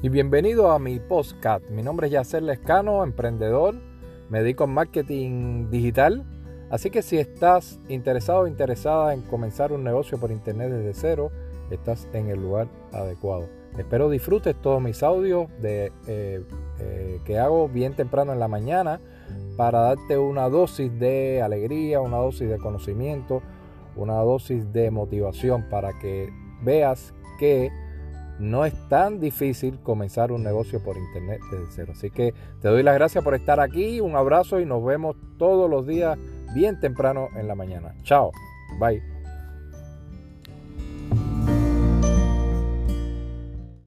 y bienvenido a mi podcast. Mi nombre es Yacer Lescano, emprendedor, me dedico en marketing digital. Así que si estás interesado o interesada en comenzar un negocio por internet desde cero, estás en el lugar adecuado. Espero disfrutes todos mis audios de, eh, eh, que hago bien temprano en la mañana para darte una dosis de alegría, una dosis de conocimiento, una dosis de motivación para que veas que no es tan difícil comenzar un negocio por internet desde cero. Así que te doy las gracias por estar aquí, un abrazo y nos vemos todos los días bien temprano en la mañana. Chao, bye.